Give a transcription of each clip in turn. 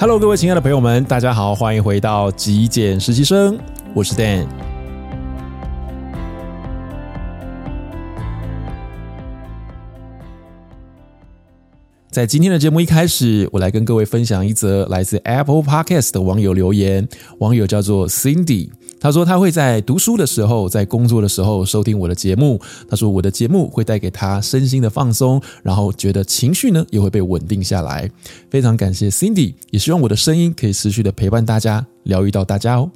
Hello，各位亲爱的朋友们，大家好，欢迎回到极简实习生，我是 Dan。在今天的节目一开始，我来跟各位分享一则来自 Apple Podcast 的网友留言，网友叫做 Cindy。他说他会在读书的时候，在工作的时候收听我的节目。他说我的节目会带给他身心的放松，然后觉得情绪呢也会被稳定下来。非常感谢 Cindy，也希望我的声音可以持续的陪伴大家，疗愈到大家哦。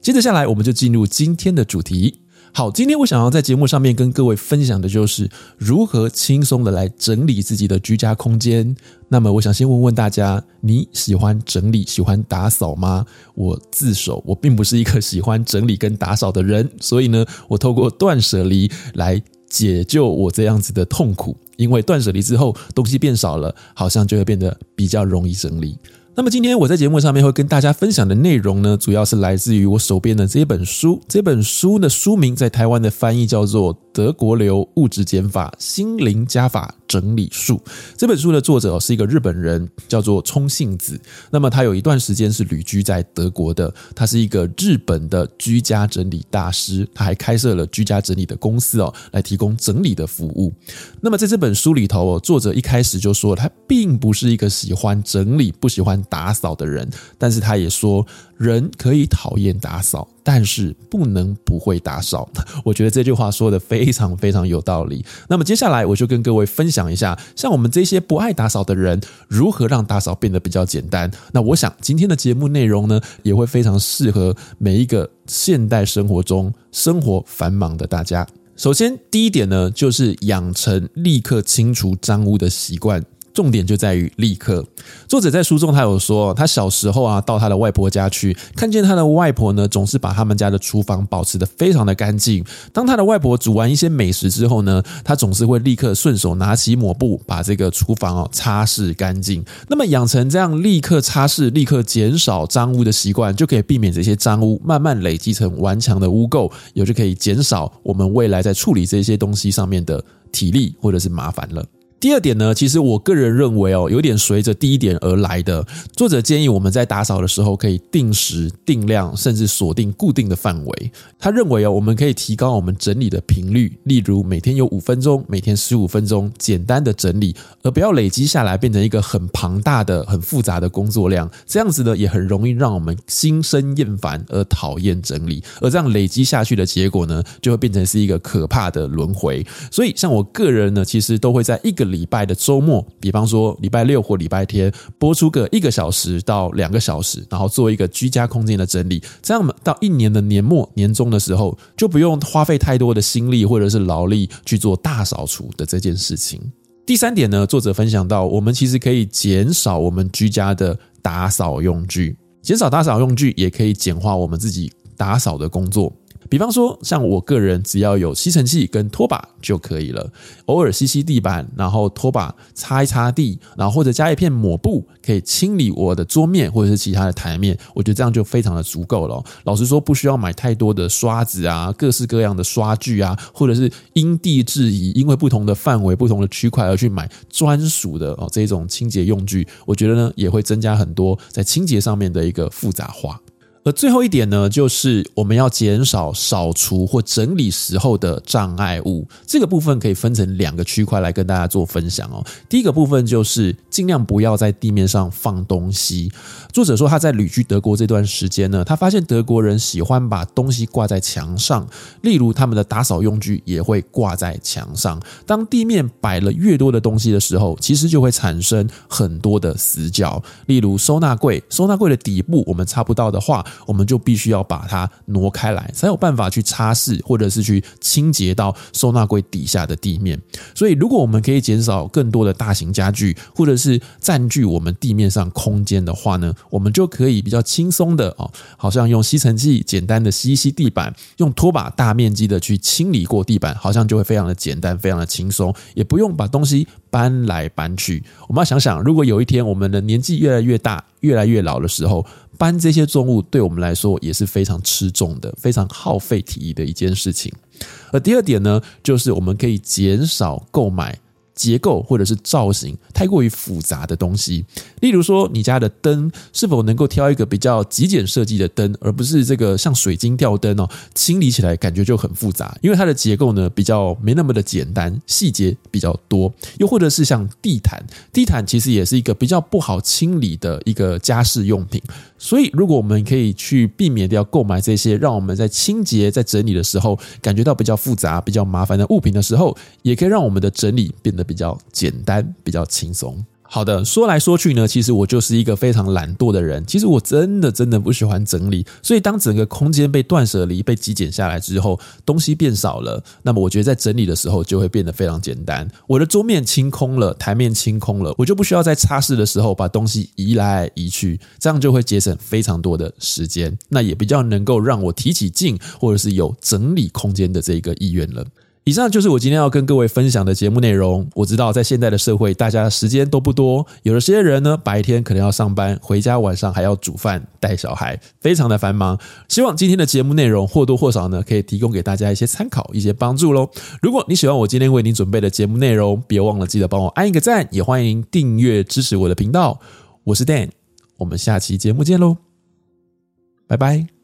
接着下来，我们就进入今天的主题。好，今天我想要在节目上面跟各位分享的就是如何轻松的来整理自己的居家空间。那么，我想先问问大家，你喜欢整理、喜欢打扫吗？我自首，我并不是一个喜欢整理跟打扫的人，所以呢，我透过断舍离来解救我这样子的痛苦。因为断舍离之后，东西变少了，好像就会变得比较容易整理。那么今天我在节目上面会跟大家分享的内容呢，主要是来自于我手边的这本书。这本书的书名在台湾的翻译叫做《德国流物质减法心灵加法整理术》。这本书的作者是一个日本人，叫做冲幸子。那么他有一段时间是旅居在德国的，他是一个日本的居家整理大师，他还开设了居家整理的公司哦，来提供整理的服务。那么在这本书里头哦，作者一开始就说他并不是一个喜欢整理、不喜欢。打扫的人，但是他也说，人可以讨厌打扫，但是不能不会打扫。我觉得这句话说得非常非常有道理。那么接下来我就跟各位分享一下，像我们这些不爱打扫的人，如何让打扫变得比较简单。那我想今天的节目内容呢，也会非常适合每一个现代生活中生活繁忙的大家。首先，第一点呢，就是养成立刻清除脏污的习惯。重点就在于立刻。作者在书中他有说，他小时候啊，到他的外婆家去，看见他的外婆呢，总是把他们家的厨房保持得非常的干净。当他的外婆煮完一些美食之后呢，他总是会立刻顺手拿起抹布，把这个厨房哦擦拭干净。那么养成这样立刻擦拭、立刻减少脏污的习惯，就可以避免这些脏污慢慢累积成顽强的污垢，也就可以减少我们未来在处理这些东西上面的体力或者是麻烦了。第二点呢，其实我个人认为哦，有点随着第一点而来的。作者建议我们在打扫的时候可以定时、定量，甚至锁定固定的范围。他认为哦，我们可以提高我们整理的频率，例如每天有五分钟，每天十五分钟，简单的整理，而不要累积下来变成一个很庞大的、很复杂的工作量。这样子呢，也很容易让我们心生厌烦而讨厌整理。而这样累积下去的结果呢，就会变成是一个可怕的轮回。所以，像我个人呢，其实都会在一个。礼拜的周末，比方说礼拜六或礼拜天，播出个一个小时到两个小时，然后做一个居家空间的整理。这样到一年的年末、年终的时候，就不用花费太多的心力或者是劳力去做大扫除的这件事情。第三点呢，作者分享到，我们其实可以减少我们居家的打扫用具，减少打扫用具也可以简化我们自己打扫的工作。比方说，像我个人，只要有吸尘器跟拖把就可以了。偶尔吸吸地板，然后拖把擦一擦地，然后或者加一片抹布，可以清理我的桌面或者是其他的台面。我觉得这样就非常的足够了。老实说，不需要买太多的刷子啊，各式各样的刷具啊，或者是因地制宜，因为不同的范围、不同的区块而去买专属的哦这种清洁用具。我觉得呢，也会增加很多在清洁上面的一个复杂化。而最后一点呢，就是我们要减少扫除或整理时候的障碍物。这个部分可以分成两个区块来跟大家做分享哦。第一个部分就是尽量不要在地面上放东西。作者说他在旅居德国这段时间呢，他发现德国人喜欢把东西挂在墙上，例如他们的打扫用具也会挂在墙上。当地面摆了越多的东西的时候，其实就会产生很多的死角。例如收纳柜，收纳柜的底部我们擦不到的话，我们就必须要把它挪开来，才有办法去擦拭或者是去清洁到收纳柜底下的地面。所以，如果我们可以减少更多的大型家具，或者是占据我们地面上空间的话呢，我们就可以比较轻松的哦，好像用吸尘器简单的吸一吸地板，用拖把大面积的去清理过地板，好像就会非常的简单，非常的轻松，也不用把东西搬来搬去。我们要想想，如果有一天我们的年纪越来越大，越来越老的时候，搬这些重物对我们来说也是非常吃重的，非常耗费体力的一件事情。而第二点呢，就是我们可以减少购买结构或者是造型太过于复杂的东西。例如说，你家的灯是否能够挑一个比较极简设计的灯，而不是这个像水晶吊灯哦，清理起来感觉就很复杂，因为它的结构呢比较没那么的简单，细节比较多。又或者是像地毯，地毯其实也是一个比较不好清理的一个家饰用品。所以，如果我们可以去避免掉购买这些，让我们在清洁、在整理的时候感觉到比较复杂、比较麻烦的物品的时候，也可以让我们的整理变得比较简单、比较轻松。好的，说来说去呢，其实我就是一个非常懒惰的人。其实我真的真的不喜欢整理，所以当整个空间被断舍离、被极简下来之后，东西变少了，那么我觉得在整理的时候就会变得非常简单。我的桌面清空了，台面清空了，我就不需要在擦拭的时候把东西移来移去，这样就会节省非常多的时间，那也比较能够让我提起劲，或者是有整理空间的这个意愿了。以上就是我今天要跟各位分享的节目内容。我知道在现在的社会，大家的时间都不多，有的些人呢，白天可能要上班，回家晚上还要煮饭、带小孩，非常的繁忙。希望今天的节目内容或多或少呢，可以提供给大家一些参考、一些帮助喽。如果你喜欢我今天为你准备的节目内容，别忘了记得帮我按一个赞，也欢迎订阅支持我的频道。我是 Dan，我们下期节目见喽，拜拜。